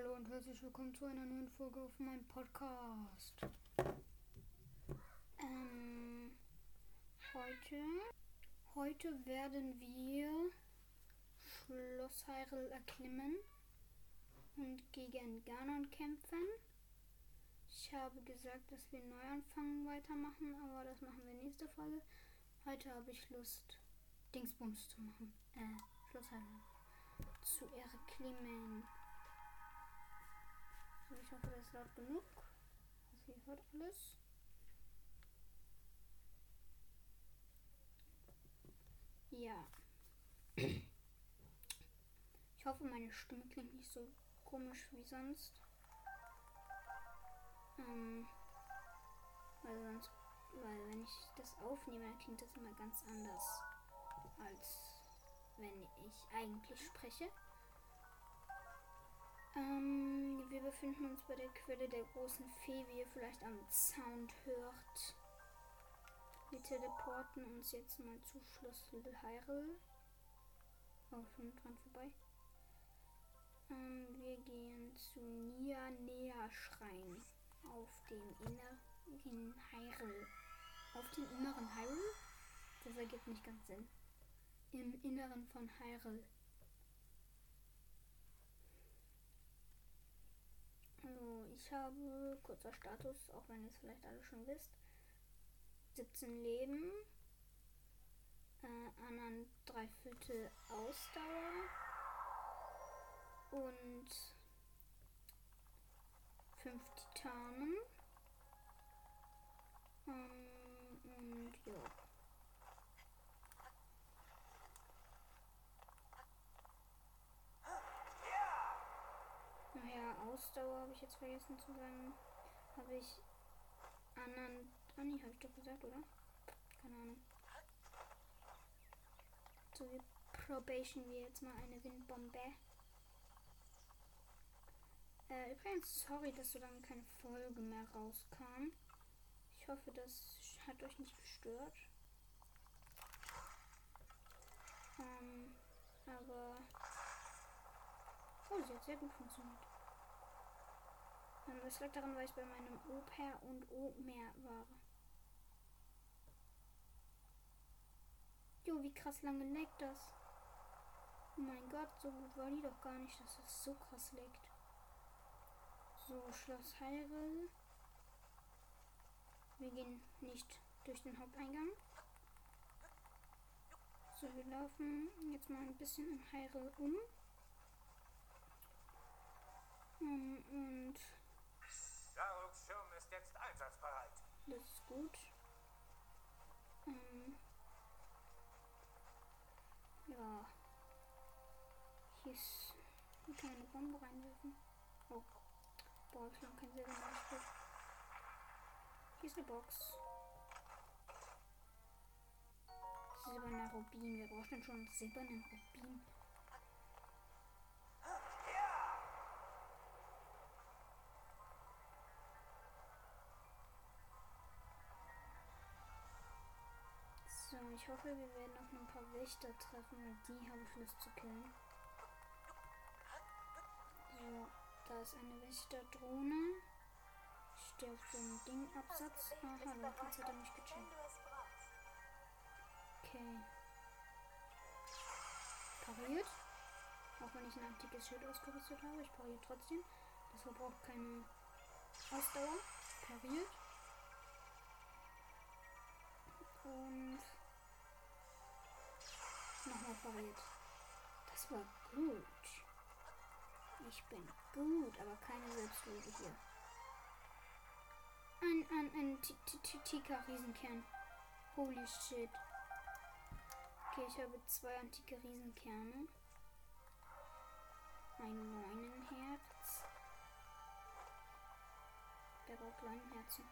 Hallo und herzlich willkommen zu einer neuen Folge auf meinem Podcast. Ähm, heute, heute werden wir Schloss Hyrule erklimmen und gegen Ganon kämpfen. Ich habe gesagt, dass wir Neuanfang weitermachen, aber das machen wir nächste Folge. Heute habe ich Lust, Dingsbums zu machen. Äh, Schloss Hyrule zu erklimmen. Ich hoffe, das ist laut genug. Also ihr hört alles. Ja. Ich hoffe, meine Stimme klingt nicht so komisch wie sonst. Ähm, weil sonst, weil wenn ich das aufnehme, dann klingt das immer ganz anders, als wenn ich eigentlich spreche. Ähm, wir befinden uns bei der Quelle der großen Fee, wie ihr vielleicht am Sound hört. Wir teleporten uns jetzt mal zu Schloss Hyrule. Oh, schon dran vorbei. Ähm, wir gehen zu Nia Nea Schrein auf dem inneren Hyrule. Auf dem inneren Hyrule? Das ergibt nicht ganz Sinn. Im Inneren von Hyrule. Also ich habe kurzer Status, auch wenn ihr es vielleicht alle schon wisst. 17 Leben, äh, anderen Dreiviertel Ausdauer und 5 Titanen. Ähm, und ja. Naja, Ausdauer habe ich jetzt vergessen zu sagen. Habe ich anderen. Ah, nee, habe ich doch gesagt, oder? Keine Ahnung. So, wir probation wir jetzt mal eine Windbombe. Äh, übrigens, sorry, dass so lange keine Folge mehr rauskam. Ich hoffe, das hat euch nicht gestört. Ähm, aber Oh, sie hat sehr gut funktioniert. Ähm, das lag daran, weil ich bei meinem Au-pair und O-mehr war. Jo, wie krass lange leckt das? Oh mein Gott, so gut war die doch gar nicht, dass das so krass leckt. So, Schloss Hyrule. Wir gehen nicht durch den Haupteingang. So, wir laufen jetzt mal ein bisschen in Hyrule um. Um, und. Gut. Ähm, ja. Hier ist. Eine Bombe reinwerfen. Oh. Boah, ich habe kein Silber mehr. Hier ist eine Box. Silberner Rubin. Wir brauchen schon silbernen Rubin. So, ich hoffe, wir werden noch ein paar Wächter treffen, die habe ich Lust zu killen. So, da ist eine Wächterdrohne. Ich stehe auf so einem Dingabsatz. Ah, hallo, jetzt hat er mich gecheckt. Okay. Pariert. Auch wenn ich ein antikes Schild ausgerüstet habe, ich pariere trotzdem. Das verbraucht keine Ausdauer. Pariert. Und nochmal pariert. Das war gut. Ich bin gut, aber keine Selbstliebe hier. Ein, ein, ein Tika-Riesenkern. Holy shit. Okay, ich habe zwei antike Riesenkerne. Ein Neunenherz. Der braucht Neunenherzen.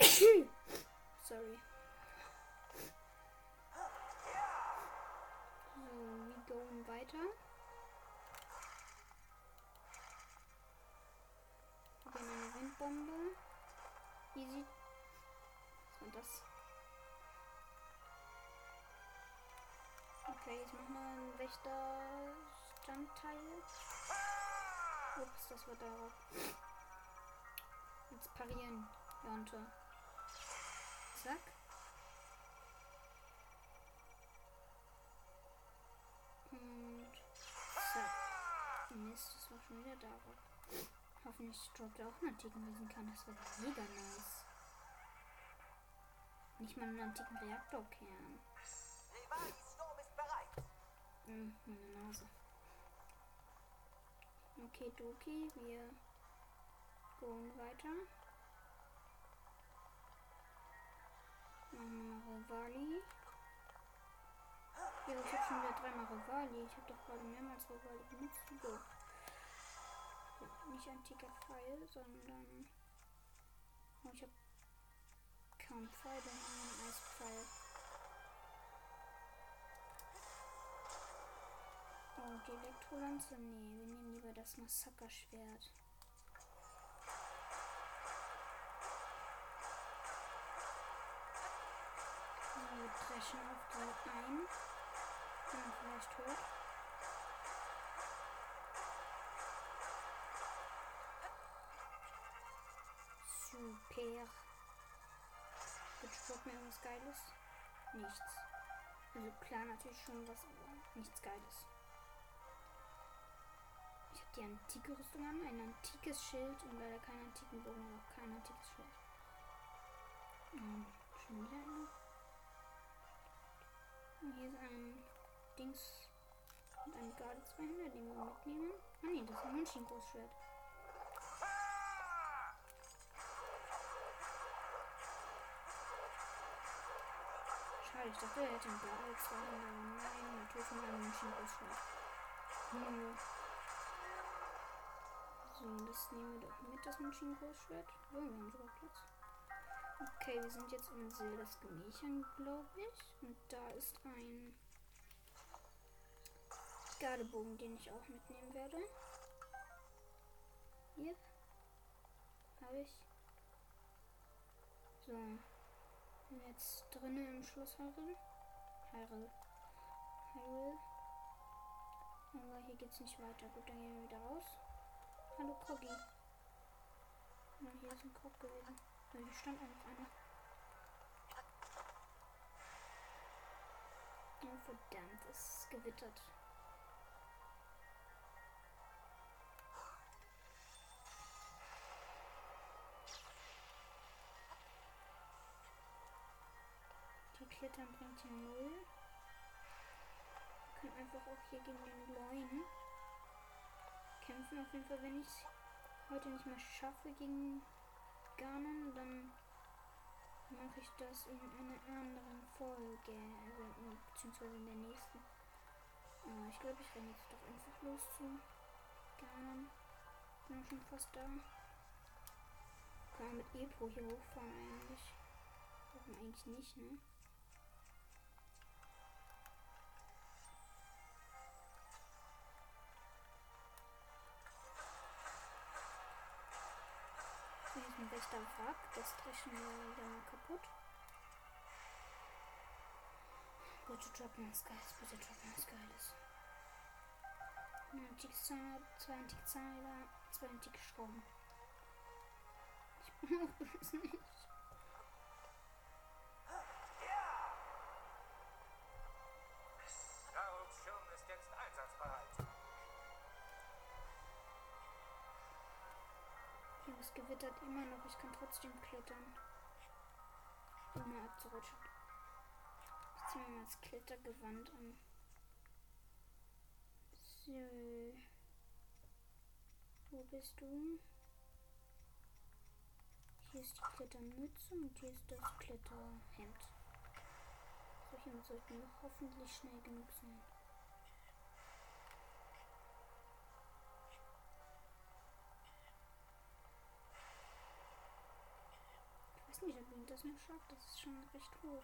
Sorry. Easy. Was war das? Okay, jetzt machen wir einen Wächter Bestandteil. Ups, das war darauf. Jetzt parieren, Jonte. Zack. Und zack. Mist, das war schon wieder darauf. Hoffentlich droppt er auch einen antiken Riesenkern. Das wäre mega nice. Nicht mal einen antiken Reaktorkern. Rivalis Sturm ist bereit. Hm, meine Nase. Okay, Doki, wir gehen weiter. Wir Rivali. Ja, ich habe schon wieder dreimal Rivali. Ich habe doch gerade mehrmals Rivali benutzt. So. Nicht antiker Pfeil, sondern. Oh, ich habe kaum Pfeile in einem Eispfeil. Oh, die Elektrolanze? Nee, wir nehmen lieber das Massakerschwert. Wir dreschen auf die ein. Man vielleicht hört. Super. Jetzt droppt mir irgendwas Geiles. Nichts. Also klar natürlich schon was, aber nichts Geiles. Ich habe die antike Rüstung an, ein antikes Schild und leider keinen antiken Bogen und auch kein antikes Schwert. Und schon wieder eine. Und hier ist ein Dings und ein Garde 200, den wir mitnehmen. Ah ne, das ist ein München-Großschwert. Ich dachte, er hätte ein Garde 200. Nein, natürlich nur ein München-Großschwert. Hm. So, das nehmen wir doch mit, das München-Großschwert. So, wir haben sogar Platz. Okay, wir sind jetzt in Sildes Gemächern, glaube ich. Und da ist ein Gardebogen, den ich auch mitnehmen werde. Hier. Habe ich. So. Bin jetzt drinnen im Schloss Hyrule. Hyrule. Hyrule. Aber hier geht's nicht weiter. Gut, dann gehen wir wieder raus. Hallo Kroggy. Na, hier ist ein Krog gewesen. Ja, hier stand einfach einer. Oh, verdammt, es ist gewittert. Klettern bringt hier null. Können einfach auch hier gegen den Leuen kämpfen. Auf jeden Fall, wenn ich es heute nicht mehr schaffe gegen Ganon, dann mache ich das in einer anderen Folge, also beziehungsweise in der nächsten. Äh, ich glaube, ich renne jetzt doch einfach los zu Ganon. Bin schon fast da. Kann man mit Epo hier hochfahren eigentlich. Warum eigentlich nicht, ne? Ist ein Wrack. Das dreschen wir wieder mal kaputt. Bitte droppen was Geiles. Bitte droppen was Geiles. Ein antikes Zahnrad, zwei antike Zahnräder, zwei Schrauben. Ich brauche das nicht. Gewittert immer noch. Ich kann trotzdem klettern. Ohne abzurutschen. Ich ziehe mir mal das Klettergewand an. So. Wo bist du? Hier ist die Klettermütze und hier ist das Kletterhemd. Solche sollten noch hoffentlich schnell genug sein. das noch. Das ist schon recht hoch.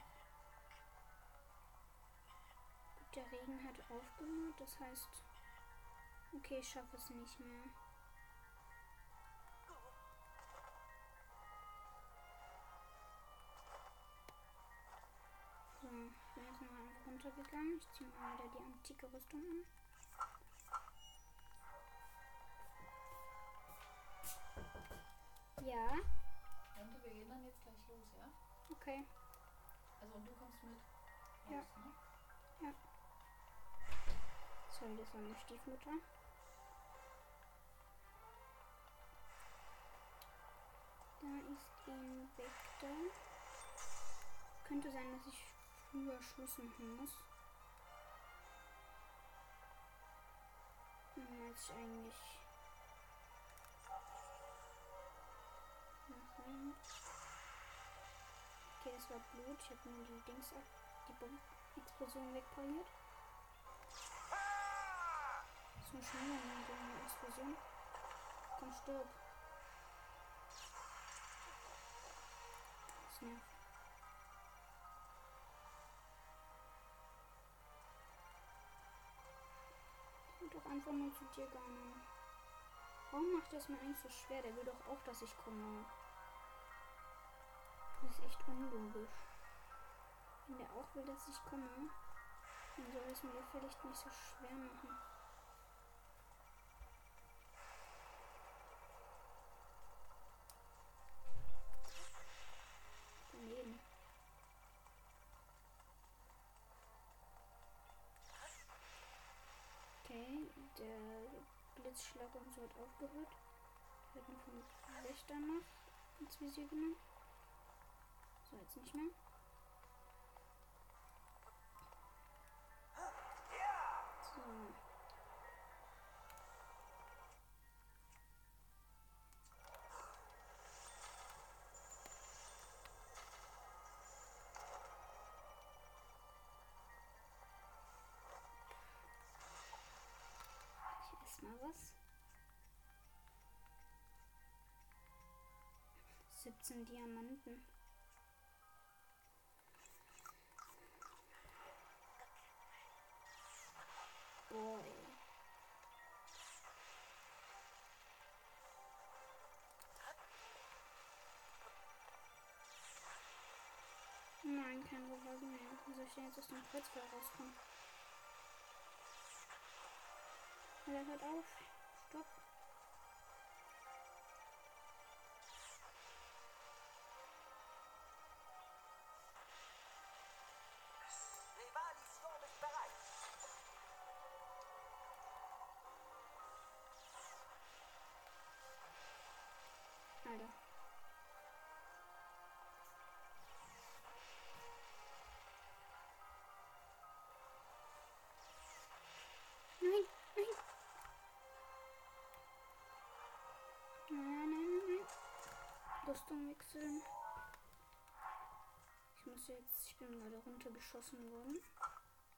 Der Regen hat aufgehört, das heißt. Okay, ich schaffe es nicht mehr. So, ich bin jetzt mal runtergegangen. Ich ziehe mal wieder die antike Rüstung an. Ja. Und wir gehen dann jetzt gleich los, ja? okay. Also und du kommst mit. Ja. Raus, ne? Sorry, das war meine Stiefmutter. Da ist ein Vektor. Könnte sein, dass ich früher Schluss machen muss. Als ich eigentlich rein. Okay, das war Blut. Ich habe nur die Dings ab, die Bombenexplosion wegpariert. So schon wieder eine Explosion. Komm, stirb. Das nervt. Will doch einfach nur zu dir gehen. Warum macht es mir eigentlich so schwer? Der will doch auch, dass ich komme. Das ist echt unlogisch. Wenn der auch will, dass ich komme, dann soll es mir vielleicht nicht so schwer machen. Daneben. Okay, der Blitzschlag und so hat aufgehört. Wird nur vom Wächter noch ins Visier genommen. Jetzt nicht mehr. So. Ich esse mal was. 17 Diamanten. Boy. Nein, kein Revolver mehr. Wie soll ich denn jetzt aus dem Kreuzfeuer rauskommen? Ja, hört auf. Stopp. Rüstung wechseln. Ich muss jetzt, ich bin gerade runtergeschossen worden.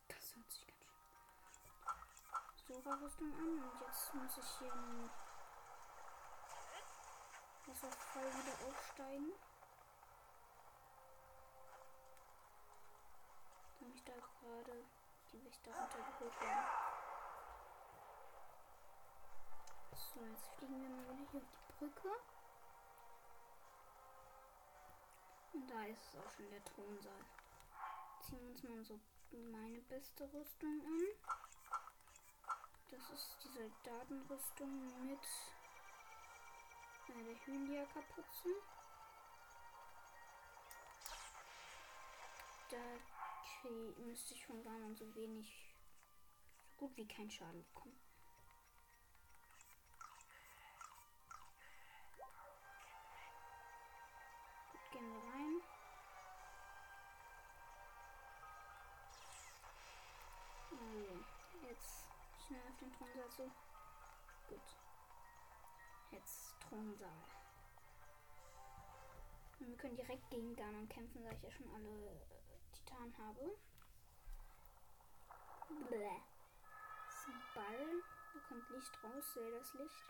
Das hört sich ganz schön. Sora-Rüstung an und jetzt muss ich hier einen Wasserfall wieder aufsteigen. Da mich da gerade die Wächter runtergeholt werden. So, jetzt fliegen wir mal wieder hier auf die Brücke. Da ist es auch schon der Thronsaal. Ziehen wir uns mal so meine beste Rüstung an. Das ist die Soldatenrüstung mit eine Hylia-Kapuze. Da krieg, müsste ich von Ganon so wenig, so gut wie keinen Schaden bekommen. Gehen rein. Also, jetzt schnell auf den Thronsaal zu. Gut. Jetzt Thronsaal. Und wir können direkt gegen Ganon kämpfen, da ich ja schon alle äh, Titan habe. Bläh. Das ist ein Ball. Da kommt Licht raus. Sehe das Licht.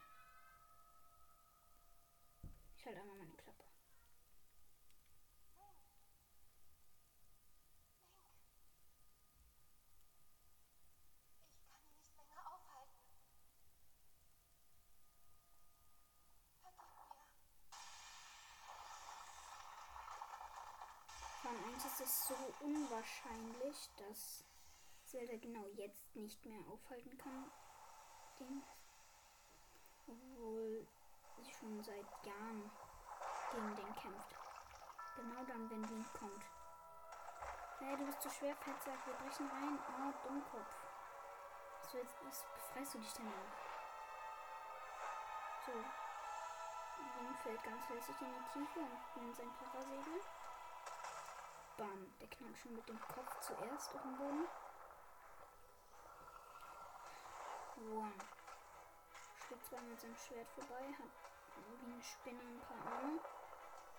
Ich halte einmal meine Klappe. Ich kann ihn nicht länger aufhalten. Vergib mir. Vor allem eins ist es so unwahrscheinlich, dass Zelda genau jetzt nicht mehr aufhalten kann. Den. Obwohl sie schon seit Jahren gegen den kämpft. Genau dann, wenn Wind kommt. Hey, du bist zu schwer, Fettsack. Wir brechen rein. Oh, Dummkopf. So, jetzt, jetzt befreist du dich denn auch. So. Wind fällt ganz lässig in die Tiefe und nimmt sein Parasegel. Bam. Der knallt schon mit dem Kopf zuerst auf den Boden. Wow. Schlägt zwar mit seinem Schwert vorbei, hat wie eine Spinne ein paar Arme.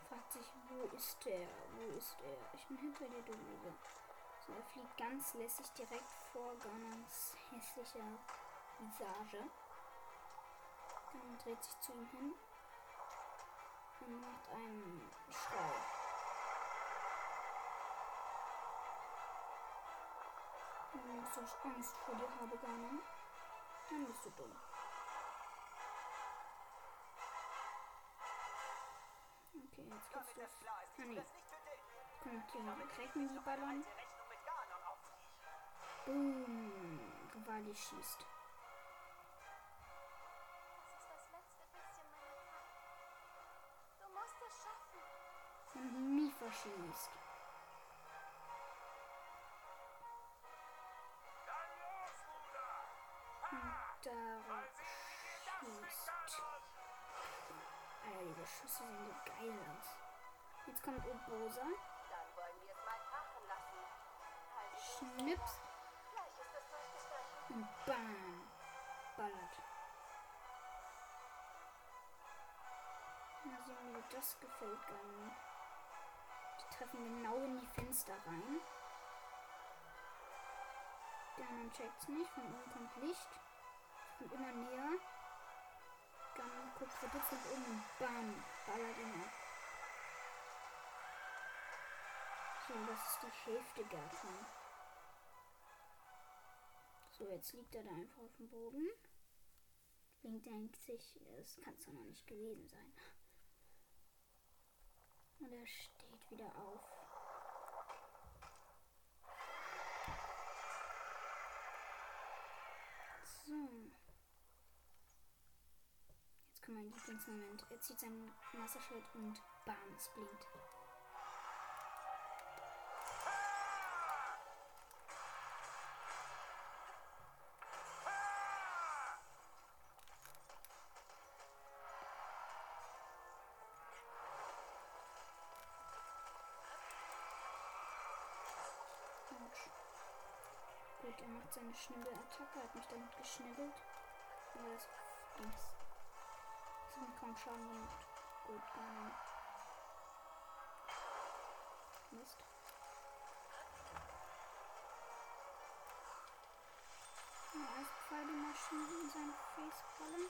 Fragt sich, wo ist der? Wo ist er? Ich bin hinter dir, du Lüge. So, er fliegt ganz lässig direkt vor Garnons hässlicher Visage. Ganon dreht sich zu ihm hin und macht einen Schrei. Wenn ich Angst vor dir habe, Ganon, dann bist du dumm. Okay, jetzt geht's los. klar ist, Ah, nee. Kommt hier ich in die Ballon. Boom. Rivali schießt. Das ist das Und Dara Mal sehen, wie dir das schießt. Alter, diese Schüsse sehen so geil aus. Jetzt kommt Obosa. Halt Schnips. Und bam. Ballert. Wie dir das gefällt, Ganon. Die treffen genau in die Fenster rein. Ganon checkt's nicht. Von oben kommt Licht. Kommt immer näher. Ganon guckt verdutzt nach oben und bam. Ballert ihn ab. So, das ist die Hälfte davon. So, jetzt liegt er da einfach auf dem Boden. Link denkt sich, das kann es doch noch nicht gewesen sein. Und er steht wieder auf. So. Kommt mein Lieblingsmoment. Er zieht sein Wasserschwert und bam, es blinkt. Gut, er macht seine Schnibbelattacke, hat mich damit geschnibbelt. Aber das Dings. Mir kaum Schaden gemacht. Gut, nicht. Mist. Ja, Eispfeilemaschine in seine Faceballe.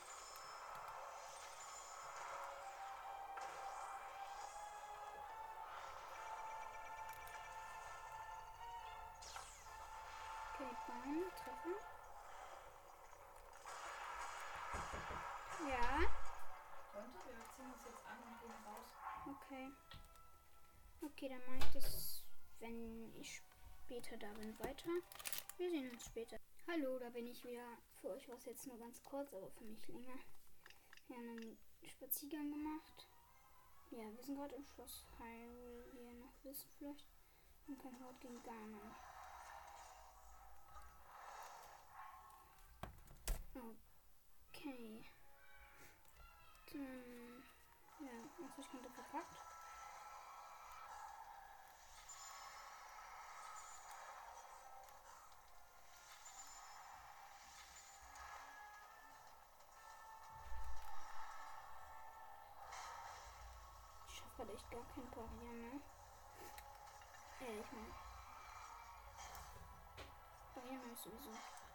Okay, Bahn, Treffer. Ja, Könnte, wir ziehen uns jetzt an und gehen raus. okay. Okay, dann mache ich das, wenn ich später da bin, weiter. Wir sehen uns später. Hallo, da bin ich wieder. Für euch war es jetzt nur ganz kurz, aber für mich länger. Wir haben einen Spaziergang gemacht. Ja, wir sind gerade im Schloss Hyrule, wie ihr noch wisst vielleicht. Und kein Wort gegen Ganon. Okay. Dann, ja, also ich konnte verpackt. Ich schaffe halt echt gar kein Parieren, ne? Äh, ich meine. Parieren habe ich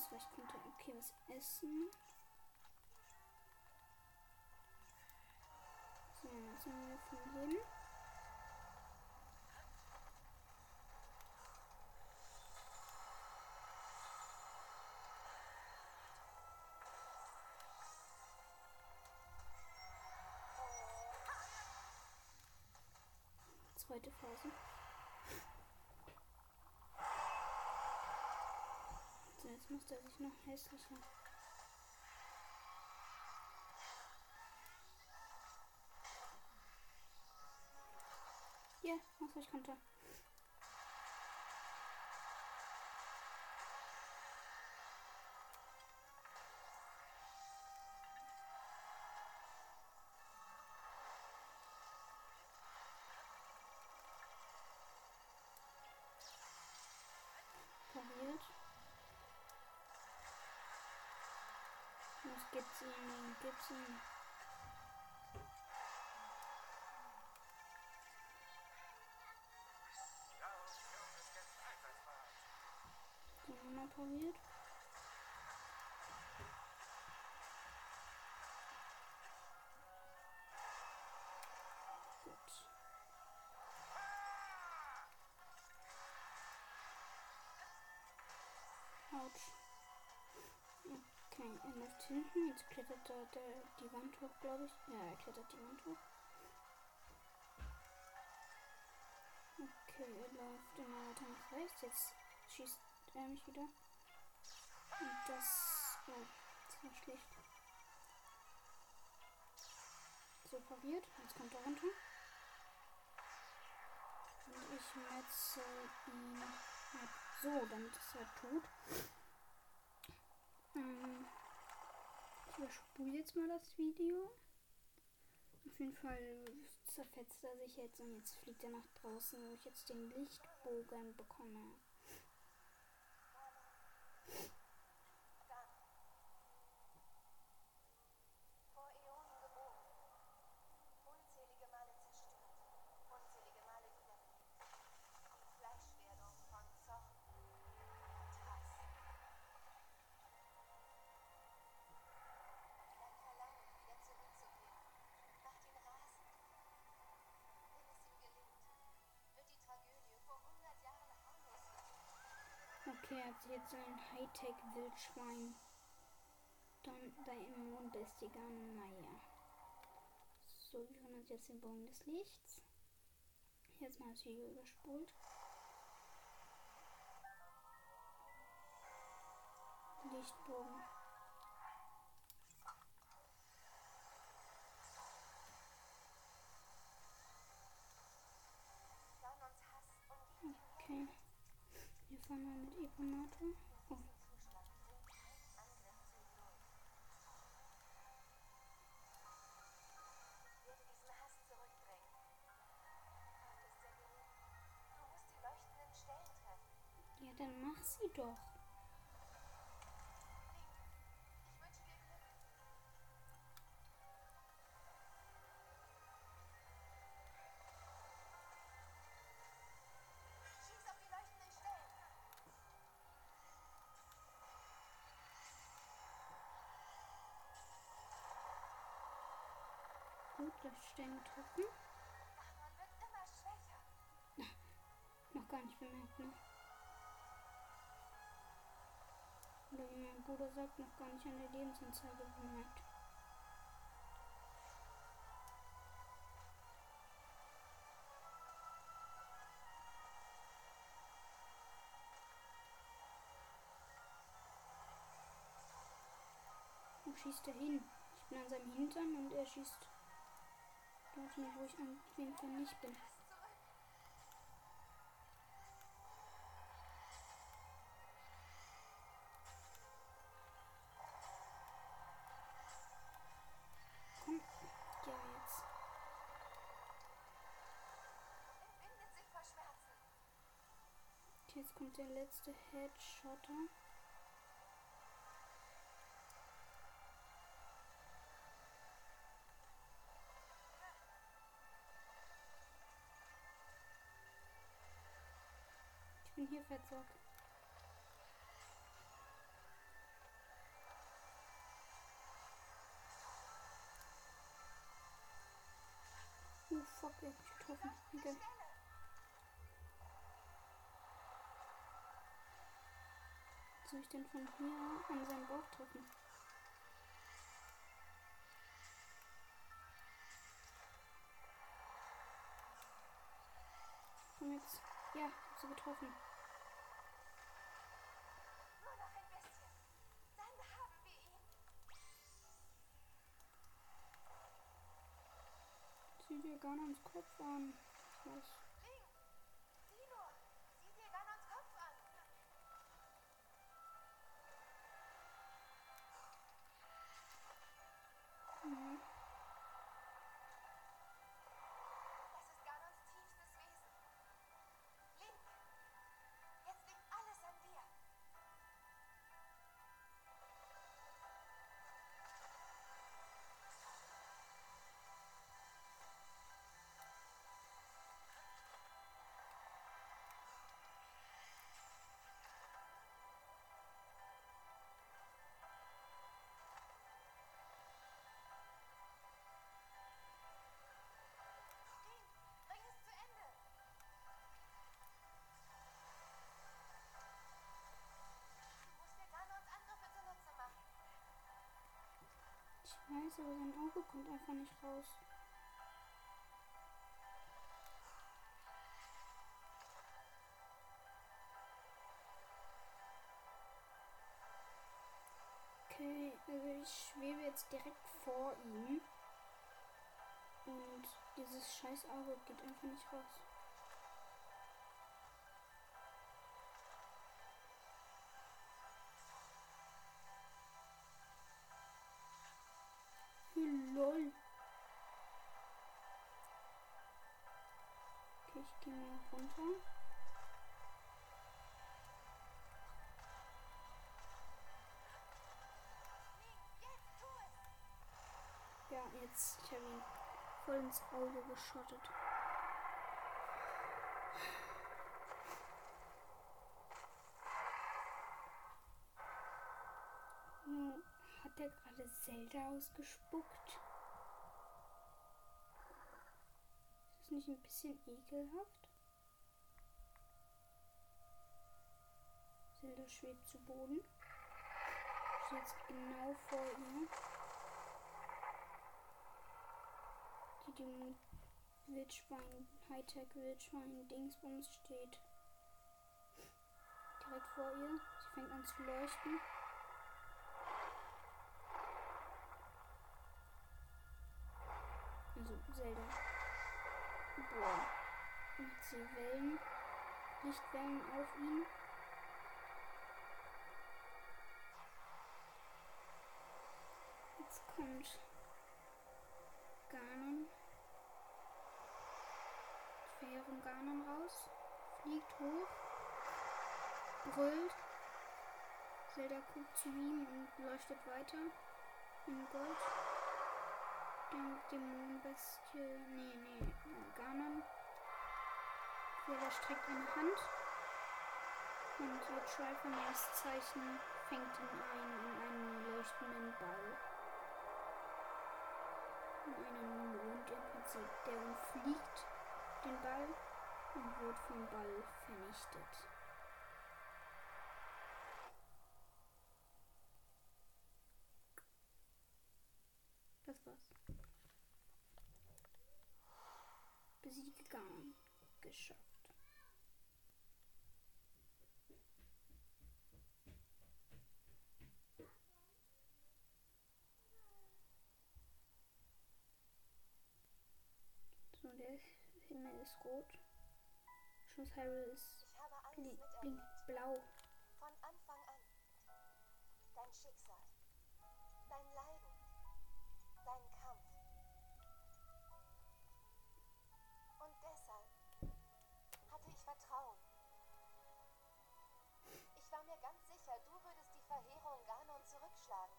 sowieso. Meine Ausweichkonnte. Okay, was essen. So, jetzt haben wir von jedem. Zweite Phase. macht er sich noch hässlicher. Hier, yeah, was ich konnte. Gibt's ihm? Gibt's ihm? Nochmal. Gut. Autsch. Okay, er läuft hinten. Jetzt klettert er der, die Wand hoch, glaube ich. Ja, er klettert die Wand hoch. Okay, er läuft immer weiter nach rechts. Jetzt schießt er mich wieder. Und das. Oh, das war schlecht. So pariert. Jetzt kommt er runter. Und ich metzel ihn. So, damit ist er tot. Ähm, ich überspule jetzt mal das Video. Auf jeden Fall zerfetzt er sich jetzt und jetzt fliegt er nach draußen, wo ich jetzt den Lichtbogen bekomme. Hat jetzt ein Hightech-Wildschwein. Dann bei im Mond ist die Naja. So, wir hören uns jetzt den Bogen des Lichts. Jetzt mal das Video überspult. Lichtbogen. Okay. Wir fahren mal mit Eponator. Oh, ja, dann mach sie doch. Immer schwächer. Noch gar nicht bemerkt, ne? Oder wie mein Bruder sagt, noch gar nicht an der Lebensanzeige bemerkt. Wo schießt er hin? Ich bin an seinem Hintern und er schießt dorthin, wo ich auf jeden Fall nicht bin. Komm. Jetzt. Kommt der letzte Headshotter. Fettsack. Oh fuck, er hat mich getroffen. Was soll ich denn von hier an seinen Bauch treffen? Komm jetzt. Ja, hab sie getroffen. Gar nicht ins Kopf an. Ich Scheiße, aber sein Auge kommt einfach nicht raus. Okay, also ich schwebe jetzt direkt vor ihm. Und dieses scheiß Auge geht einfach nicht raus. Mal runter. Ja, jetzt, ich habe ihn voll ins Auge geschottet. Hm, Hat der gerade Zelda ausgespuckt? Nicht ein bisschen ekelhaft? Zelda schwebt zu Boden. Ist jetzt genau vor ihr. Die dem Wildschwein, Hightech Wildschwein Dingsbums steht. Direkt vor ihr. Sie fängt an zu leuchten. Also Zelda. Boah. Macht sie Wellen. Lichtwellen auf ihn. Jetzt kommt Ganon. Verheerung Ganon raus. Fliegt hoch. Brüllt. Zelda guckt zu ihm und leuchtet weiter. In Gold. Der Dämonenbestie. Nee, nee. Ganon. Zelda streckt eine Hand. Und ihr Triforniers Zeichen fängt ihn ein in einen leuchtenden Ball. In einen Mond im Prinzip. Der umfliegt den Ball und wird vom Ball vernichtet. Das war's. Besiege Ganon. Geschafft. So, der Himmel ist rot. Schloss Hyrule ist miterlebt. blinkt blau. Von Anfang an. Dein Schicksal. Dein Leiden. Dein Kampf. Verheerung Ganon zurückschlagen.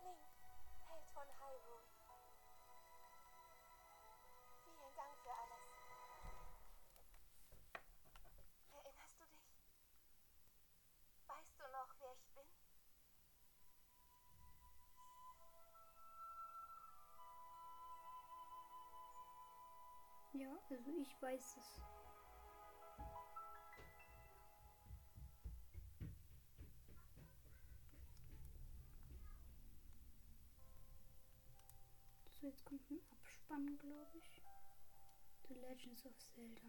Link, Held von Hyrule. Vielen Dank für alles. Erinnerst du dich? Weißt du noch, wer ich bin? Ja, also ich weiß es. Jetzt kommt ein Abspann, glaube ich. The Legends of Zelda.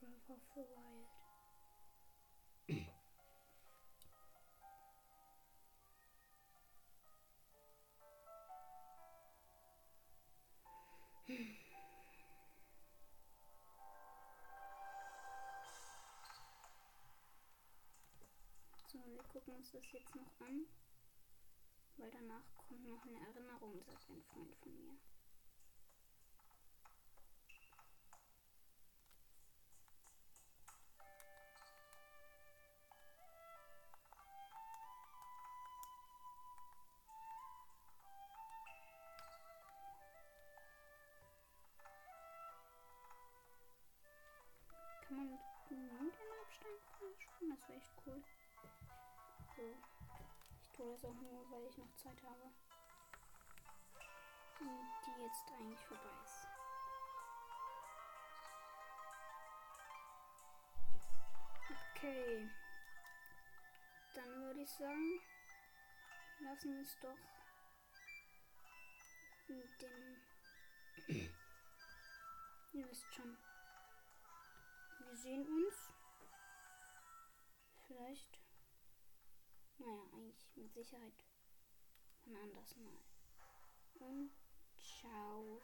Breath of the Wild. Gucken uns das jetzt noch an. Weil danach kommt noch eine Erinnerung, sagt ein Freund von mir. Kann man mit Mondabstand spielen? Das wäre echt cool. So. Ich tue das auch nur, weil ich noch Zeit habe. die jetzt eigentlich vorbei ist. Okay. Dann würde ich sagen, lassen wir es doch mit dem. Ihr wisst schon. Wir sehen uns. Vielleicht. Naja, eigentlich mit Sicherheit. Von anders mal. Und ciao.